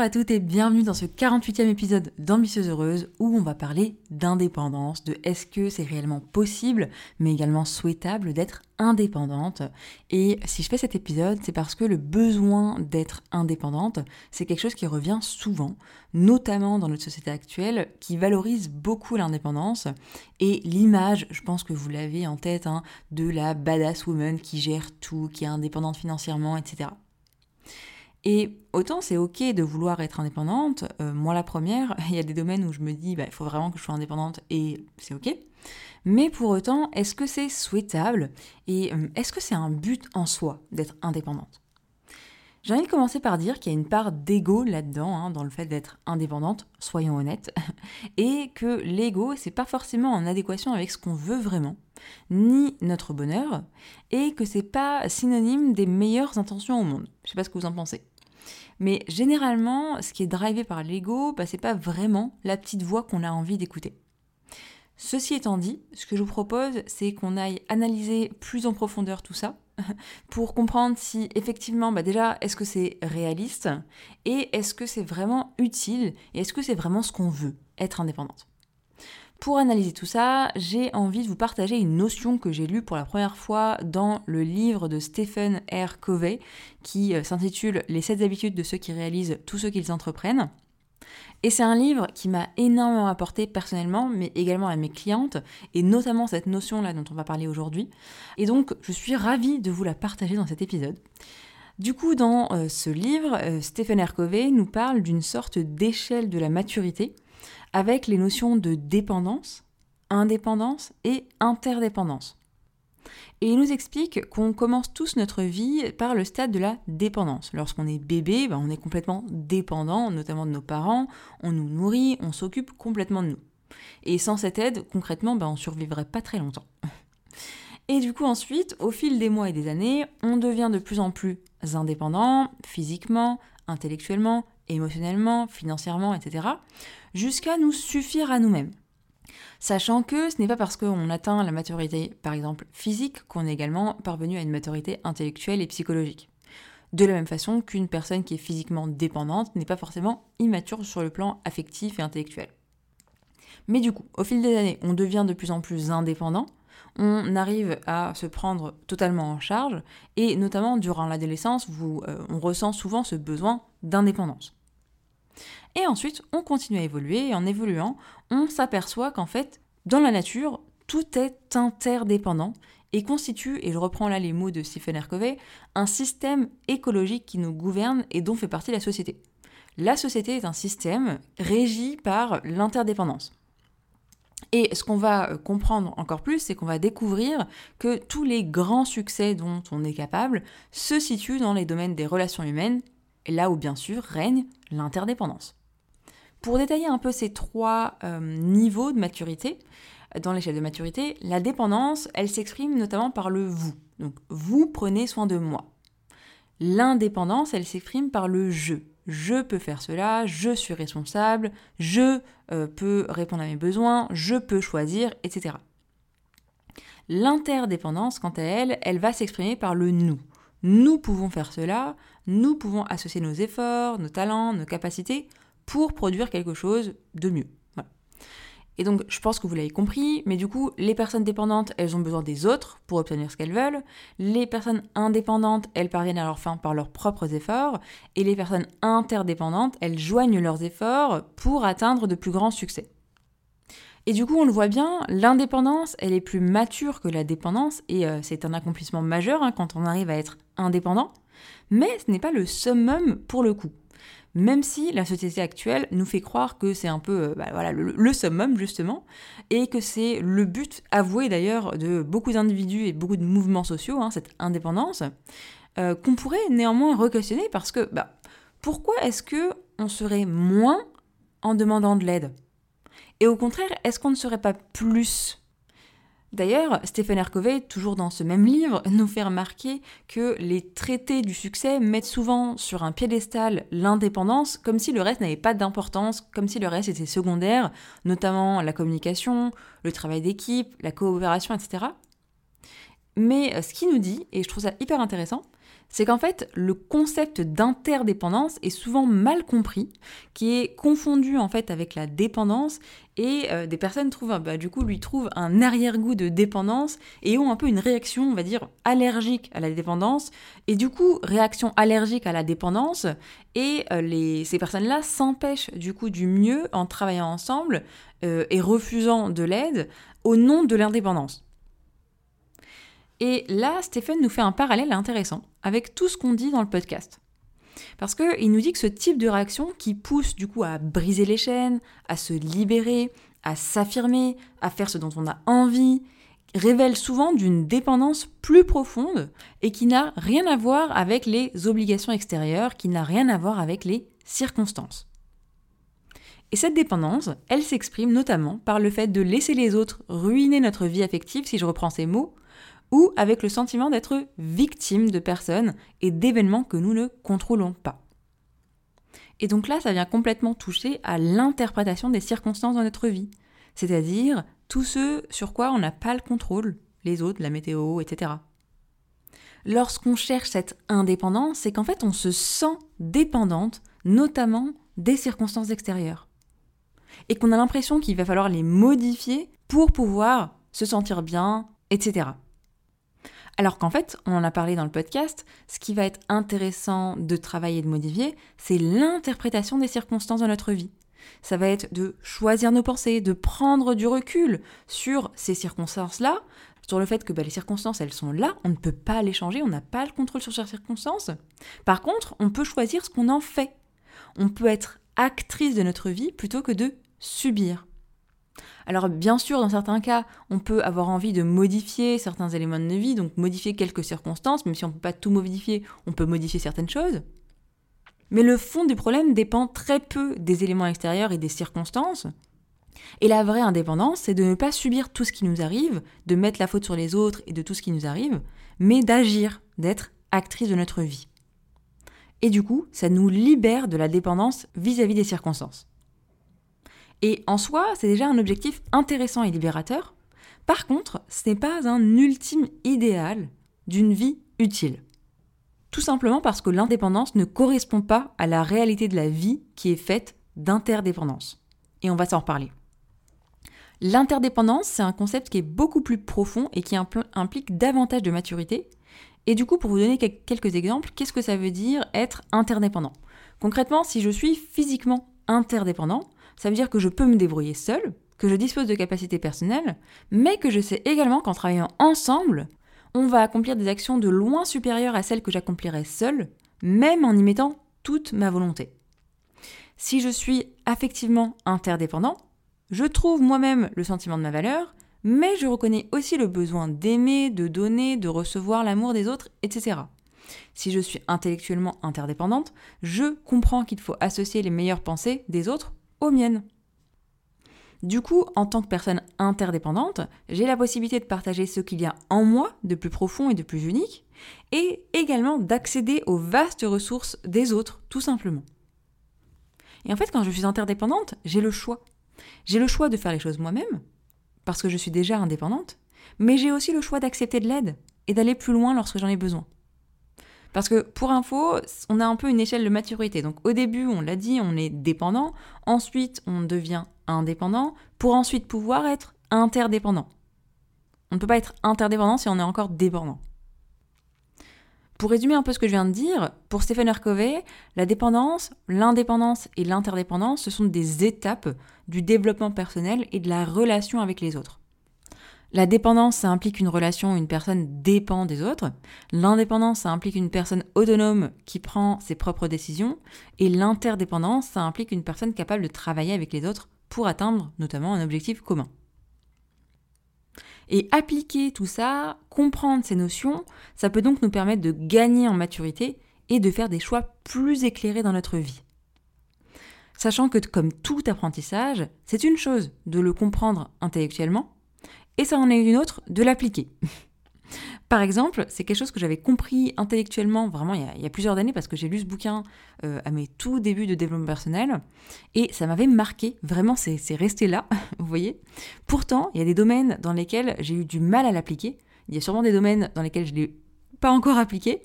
Bonjour à toutes et bienvenue dans ce 48e épisode d'Ambitieuse Heureuse où on va parler d'indépendance, de est-ce que c'est réellement possible mais également souhaitable d'être indépendante. Et si je fais cet épisode, c'est parce que le besoin d'être indépendante, c'est quelque chose qui revient souvent, notamment dans notre société actuelle qui valorise beaucoup l'indépendance et l'image, je pense que vous l'avez en tête, hein, de la badass woman qui gère tout, qui est indépendante financièrement, etc. Et autant c'est ok de vouloir être indépendante, euh, moi la première, il y a des domaines où je me dis bah, il faut vraiment que je sois indépendante et c'est ok. Mais pour autant, est-ce que c'est souhaitable et euh, est-ce que c'est un but en soi d'être indépendante? J'ai envie de commencer par dire qu'il y a une part d'ego là-dedans, hein, dans le fait d'être indépendante, soyons honnêtes, et que l'ego c'est pas forcément en adéquation avec ce qu'on veut vraiment, ni notre bonheur, et que c'est pas synonyme des meilleures intentions au monde. Je sais pas ce que vous en pensez. Mais généralement, ce qui est drivé par l'ego, bah, c'est pas vraiment la petite voix qu'on a envie d'écouter. Ceci étant dit, ce que je vous propose, c'est qu'on aille analyser plus en profondeur tout ça pour comprendre si effectivement, bah déjà, est-ce que c'est réaliste et est-ce que c'est vraiment utile et est-ce que c'est vraiment ce qu'on veut, être indépendante. Pour analyser tout ça, j'ai envie de vous partager une notion que j'ai lue pour la première fois dans le livre de Stephen R. Covey qui euh, s'intitule Les 7 habitudes de ceux qui réalisent tout ce qu'ils entreprennent. Et c'est un livre qui m'a énormément apporté personnellement, mais également à mes clientes, et notamment cette notion-là dont on va parler aujourd'hui. Et donc, je suis ravie de vous la partager dans cet épisode. Du coup, dans euh, ce livre, euh, Stephen R. Covey nous parle d'une sorte d'échelle de la maturité avec les notions de dépendance, indépendance et interdépendance. Et il nous explique qu'on commence tous notre vie par le stade de la dépendance. Lorsqu'on est bébé, ben, on est complètement dépendant, notamment de nos parents, on nous nourrit, on s'occupe complètement de nous. Et sans cette aide, concrètement, ben, on survivrait pas très longtemps. Et du coup ensuite, au fil des mois et des années, on devient de plus en plus indépendant, physiquement, intellectuellement, émotionnellement, financièrement, etc., jusqu'à nous suffire à nous-mêmes. Sachant que ce n'est pas parce qu'on atteint la maturité, par exemple physique, qu'on est également parvenu à une maturité intellectuelle et psychologique. De la même façon qu'une personne qui est physiquement dépendante n'est pas forcément immature sur le plan affectif et intellectuel. Mais du coup, au fil des années, on devient de plus en plus indépendant, on arrive à se prendre totalement en charge, et notamment durant l'adolescence, euh, on ressent souvent ce besoin d'indépendance. Et ensuite, on continue à évoluer et en évoluant, on s'aperçoit qu'en fait, dans la nature, tout est interdépendant et constitue, et je reprends là les mots de Stephen R. Covey, un système écologique qui nous gouverne et dont fait partie la société. La société est un système régi par l'interdépendance. Et ce qu'on va euh, comprendre encore plus, c'est qu'on va découvrir que tous les grands succès dont on est capable se situent dans les domaines des relations humaines, là où bien sûr règne l'interdépendance. Pour détailler un peu ces trois euh, niveaux de maturité, dans l'échelle de maturité, la dépendance, elle s'exprime notamment par le vous. Donc vous prenez soin de moi. L'indépendance, elle s'exprime par le je. Je peux faire cela, je suis responsable, je euh, peux répondre à mes besoins, je peux choisir, etc. L'interdépendance, quant à elle, elle va s'exprimer par le nous. Nous pouvons faire cela, nous pouvons associer nos efforts, nos talents, nos capacités pour produire quelque chose de mieux. Et donc, je pense que vous l'avez compris, mais du coup, les personnes dépendantes, elles ont besoin des autres pour obtenir ce qu'elles veulent. Les personnes indépendantes, elles parviennent à leur fin par leurs propres efforts. Et les personnes interdépendantes, elles joignent leurs efforts pour atteindre de plus grands succès. Et du coup, on le voit bien, l'indépendance, elle est plus mature que la dépendance, et euh, c'est un accomplissement majeur hein, quand on arrive à être indépendant. Mais ce n'est pas le summum pour le coup. même si la société actuelle nous fait croire que c'est un peu euh, bah, le, summum justement, et que c'est le but avoué d'ailleurs de beaucoup d'individus et beaucoup de mouvements sociaux, hein, cette indépendance, euh, qu'on pourrait néanmoins re-questionner parce que bah, pourquoi est-ce que on serait moins en demandant de l'aide? Et au contraire, est-ce qu'on ne serait pas plus D'ailleurs, Stephen R. Covey, toujours dans ce même livre, nous fait remarquer que les traités du succès mettent souvent sur un piédestal l'indépendance, comme si le reste n'avait pas d'importance, comme si le reste était secondaire, notamment la communication, le travail d'équipe, la coopération, etc. Mais euh, ce qu'il nous dit, et je trouve ça hyper intéressant, c'est qu'en fait, le concept d'interdépendance est souvent mal compris, qui est confondu en fait avec la dépendance, et euh, des personnes trouvent, bah, du coup, lui trouvent un arrière-goût de dépendance et ont un peu une réaction, on va dire, allergique à la dépendance, et du coup, réaction allergique à la dépendance, et euh, ces personnes-là s'empêchent du coup du mieux en travaillant ensemble euh, et refusant de l'aide au nom de l'indépendance. Et là, Stéphane nous fait un parallèle intéressant avec tout ce qu'on dit dans le podcast. Parce qu'il nous dit que ce type de réaction qui pousse du coup à briser les chaînes, à se libérer, à s'affirmer, à faire ce dont on a envie, révèle souvent d'une dépendance plus profonde et qui n'a rien à voir avec les obligations extérieures, qui n'a rien à voir avec les circonstances. Et cette dépendance, elle s'exprime notamment par le fait de laisser les autres ruiner notre vie affective, si je reprends ces mots, ou avec le sentiment d'être victime de personnes et d'événements que nous ne contrôlons pas. Et donc là, ça vient complètement toucher à l'interprétation des circonstances dans notre vie, c'est-à-dire tout ce sur quoi on n'a pas le contrôle, les autres, la météo, etc. Lorsqu'on cherche cette indépendance, c'est qu'en fait on se sent dépendante, notamment des circonstances extérieures. Et qu'on a l'impression qu'il va falloir les modifier pour pouvoir se sentir bien, etc. Alors qu'en fait, on en a parlé dans le podcast, ce qui va être intéressant de travailler et de modifier, c'est l'interprétation des circonstances dans notre vie. Ça va être de choisir nos pensées, de prendre du recul sur ces circonstances-là, sur le fait que bah, les circonstances, elles sont là, on ne peut pas les changer, on n'a pas le contrôle sur ces circonstances. Par contre, on peut choisir ce qu'on en fait. On peut être actrice de notre vie plutôt que de subir. Alors bien sûr, dans certains cas, on peut avoir envie de modifier certains éléments de nos vies, donc modifier quelques circonstances, même si on ne peut pas tout modifier, on peut modifier certaines choses. Mais le fond du problème dépend très peu des éléments extérieurs et des circonstances. Et la vraie indépendance, c'est de ne pas subir tout ce qui nous arrive, de mettre la faute sur les autres et de tout ce qui nous arrive, mais d'agir, d'être actrice de notre vie. Et du coup, ça nous libère de la dépendance vis-à-vis des circonstances. Et en soi, c'est déjà un objectif intéressant et libérateur. Par contre, ce n'est pas un ultime idéal d'une vie utile. Tout simplement parce que l'indépendance ne correspond pas à la réalité de la vie qui est faite d'interdépendance. Et on va s'en reparler. L'interdépendance, c'est un concept qui est beaucoup plus profond et qui implique davantage de maturité. Et du coup, pour vous donner quelques exemples, qu'est-ce que ça veut dire être interdépendant? Concrètement, si je suis physiquement interdépendant, ça veut dire que je peux me débrouiller seul, que je dispose de capacités personnelles, mais que je sais également qu'en travaillant ensemble, on va accomplir des actions de loin supérieures à celles que j'accomplirais seul, même en y mettant toute ma volonté. Si je suis affectivement interdépendant, je trouve moi-même le sentiment de ma valeur, mais je reconnais aussi le besoin d'aimer, de donner, de recevoir l'amour des autres, etc. Si je suis intellectuellement interdépendante, je comprends qu'il faut associer les meilleures pensées des autres aux miennes. Du coup, en tant que personne interdépendante, j'ai la possibilité de partager ce qu'il y a en moi de plus profond et de plus unique, et également d'accéder aux vastes ressources des autres, tout simplement. Et en fait, quand je suis interdépendante, j'ai le choix. J'ai le choix de faire les choses moi-même, parce que je suis déjà indépendante, mais j'ai aussi le choix d'accepter de l'aide et d'aller plus loin lorsque j'en ai besoin. Parce que pour info, on a un peu une échelle de maturité. Donc au début, on l'a dit, on est dépendant. Ensuite, on devient indépendant pour ensuite pouvoir être interdépendant. On ne peut pas être interdépendant si on est encore dépendant. Pour résumer un peu ce que je viens de dire, pour Stephen R. Covey, la dépendance, l'indépendance et l'interdépendance, ce sont des étapes du développement personnel et de la relation avec les autres. La dépendance, ça implique une relation où une personne dépend des autres. L'indépendance, ça implique une personne autonome qui prend ses propres décisions. Et l'interdépendance, ça implique une personne capable de travailler avec les autres pour atteindre notamment un objectif commun. Et appliquer tout ça, comprendre ces notions, ça peut donc nous permettre de gagner en maturité et de faire des choix plus éclairés dans notre vie. Sachant que comme tout apprentissage, c'est une chose de le comprendre intellectuellement, et ça en est une autre de l'appliquer. Par exemple, c'est quelque chose que j'avais compris intellectuellement vraiment il y a, plusieurs années parce que j'ai lu ce bouquin euh, à mes tout débuts de développement personnel et ça m'avait marqué, vraiment c'est resté là, vous voyez. Pourtant, il y a des domaines dans lesquels j'ai eu du mal à l'appliquer, il y a sûrement des domaines dans lesquels je ne l'ai pas encore appliqué,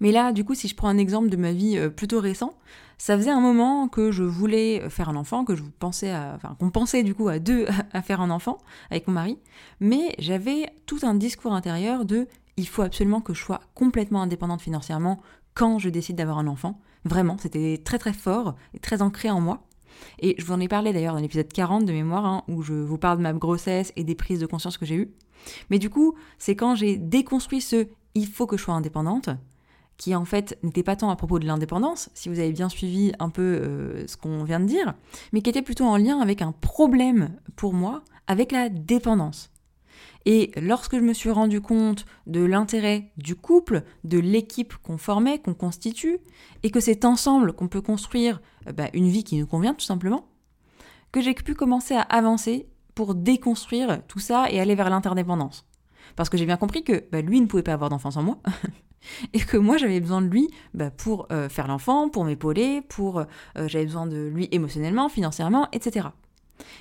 mais là, du coup, si je prends un exemple de ma vie euh, plutôt récent, ça faisait un moment que je voulais faire un enfant, que je pensais à, enfin, qu'on pensait du coup à deux à faire un enfant avec mon mari, mais j'avais tout un discours intérieur de il faut absolument que je sois complètement indépendante financièrement quand je décide d'avoir un enfant. Vraiment, c'était très très fort et très ancré en moi. Et je vous en ai parlé d'ailleurs dans l'épisode 40 de mémoire, hein, où je vous parle de ma grossesse et des prises de conscience que j'ai eues. Mais du coup, c'est quand j'ai déconstruit ce il faut que je sois indépendante, qui en fait n'était pas tant à propos de l'indépendance, si vous avez bien suivi un peu euh, ce qu'on vient de dire, mais qui était plutôt en lien avec un problème pour moi, avec la dépendance. Et lorsque je me suis rendu compte de l'intérêt du couple, de l'équipe qu'on formait, qu'on constitue, et que c'est ensemble qu'on peut construire euh, bah, une vie qui nous convient tout simplement, que j'ai pu commencer à avancer pour déconstruire tout ça et aller vers l'interdépendance. Parce que j'ai bien compris que bah, lui ne pouvait pas avoir d'enfant sans moi, et que moi j'avais besoin de lui bah, pour euh, faire l'enfant, pour m'épauler, pour euh, j'avais besoin de lui émotionnellement, financièrement, etc.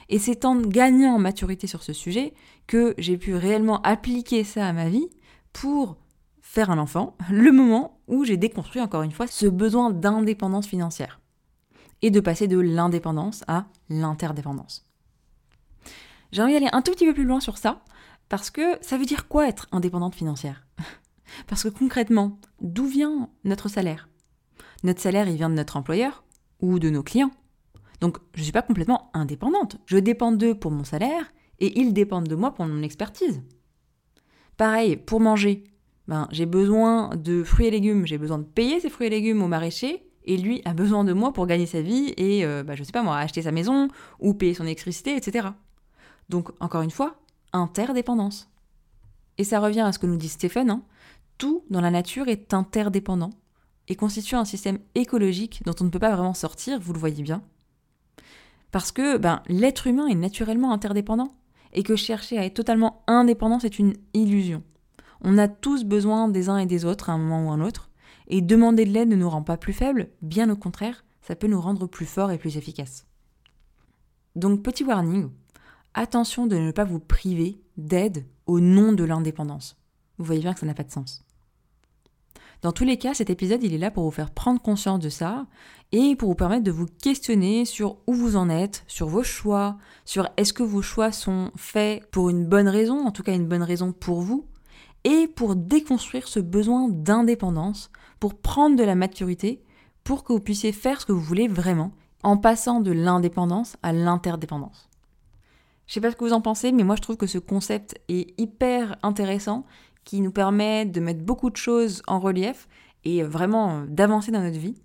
Et c'est en gagnant en maturité sur ce sujet que j'ai pu réellement appliquer ça à ma vie pour faire un enfant, le moment où j'ai déconstruit encore une fois ce besoin d'indépendance financière et de passer de l'indépendance à l'interdépendance. J'ai envie d'aller un tout petit peu plus loin sur ça parce que ça veut dire quoi être indépendante financière? Parce que concrètement, d'où vient notre salaire? Notre salaire, il vient de notre employeur ou de nos clients. Donc, je ne suis pas complètement indépendante. Je dépends d'eux pour mon salaire et ils dépendent de moi pour mon expertise. Pareil, pour manger, ben, j'ai besoin de fruits et légumes, j'ai besoin de payer ces fruits et légumes au maraîcher et lui a besoin de moi pour gagner sa vie et, euh, ben, je sais pas moi, acheter sa maison ou payer son électricité, etc. Donc, encore une fois, interdépendance. Et ça revient à ce que nous dit Stéphane, hein. Tout dans la nature est interdépendant et constitue un système écologique dont on ne peut pas vraiment sortir, vous le voyez bien. Parce que ben, l'être humain est naturellement interdépendant et que chercher à être totalement indépendant, c'est une illusion. On a tous besoin des uns et des autres à un moment ou à un autre, et demander de l'aide ne nous rend pas plus faibles, bien au contraire, ça peut nous rendre plus forts et plus efficaces. Donc petit warning, attention de ne pas vous priver d'aide au nom de l'indépendance. Vous voyez bien que ça n'a pas de sens. Dans tous les cas, cet épisode, il est là pour vous faire prendre conscience de ça et pour vous permettre de vous questionner sur où vous en êtes, sur vos choix, sur est-ce que vos choix sont faits pour une bonne raison, en tout cas une bonne raison pour vous, et pour déconstruire ce besoin d'indépendance, pour prendre de la maturité, pour que vous puissiez faire ce que vous voulez vraiment, en passant de l'indépendance à l'interdépendance. Je sais pas ce que vous en pensez, mais moi je trouve que ce concept est hyper intéressant qui nous permet de mettre beaucoup de choses en relief et vraiment d'avancer dans notre vie.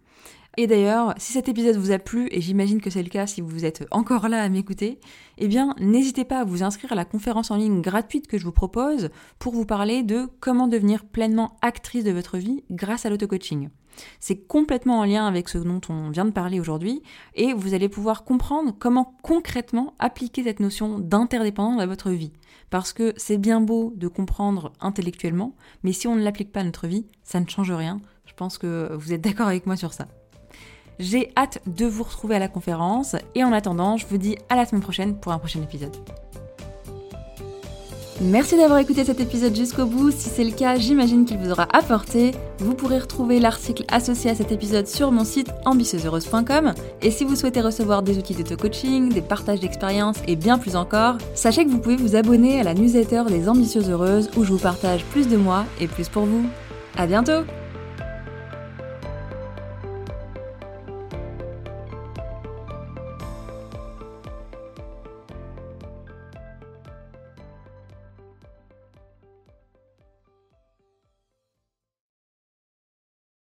Et d'ailleurs, si cet épisode vous a plu, et j'imagine que c'est le cas si vous êtes encore là à m'écouter, eh bien, n'hésitez pas à vous inscrire à la conférence en ligne gratuite que je vous propose pour vous parler de comment devenir pleinement actrice de votre vie grâce à l'auto-coaching. C'est complètement en lien avec ce dont on vient de parler aujourd'hui et vous allez pouvoir comprendre comment concrètement appliquer cette notion d'interdépendance à votre vie. Parce que c'est bien beau de comprendre intellectuellement, mais si on ne l'applique pas à notre vie, ça ne change rien. Je pense que vous êtes d'accord avec moi sur ça. J'ai hâte de vous retrouver à la conférence et en attendant, je vous dis à la semaine prochaine pour un prochain épisode. Merci d'avoir écouté cet épisode jusqu'au bout. Si c'est le cas, j'imagine qu'il vous aura apporté. Vous pourrez retrouver l'article associé à cet épisode sur mon site ambitieuseheureuse.com. Et si vous souhaitez recevoir des outils d'auto-coaching, des partages d'expériences et bien plus encore, sachez que vous pouvez vous abonner à la newsletter des Ambitieuses Heureuses où je vous partage plus de moi et plus pour vous. À bientôt!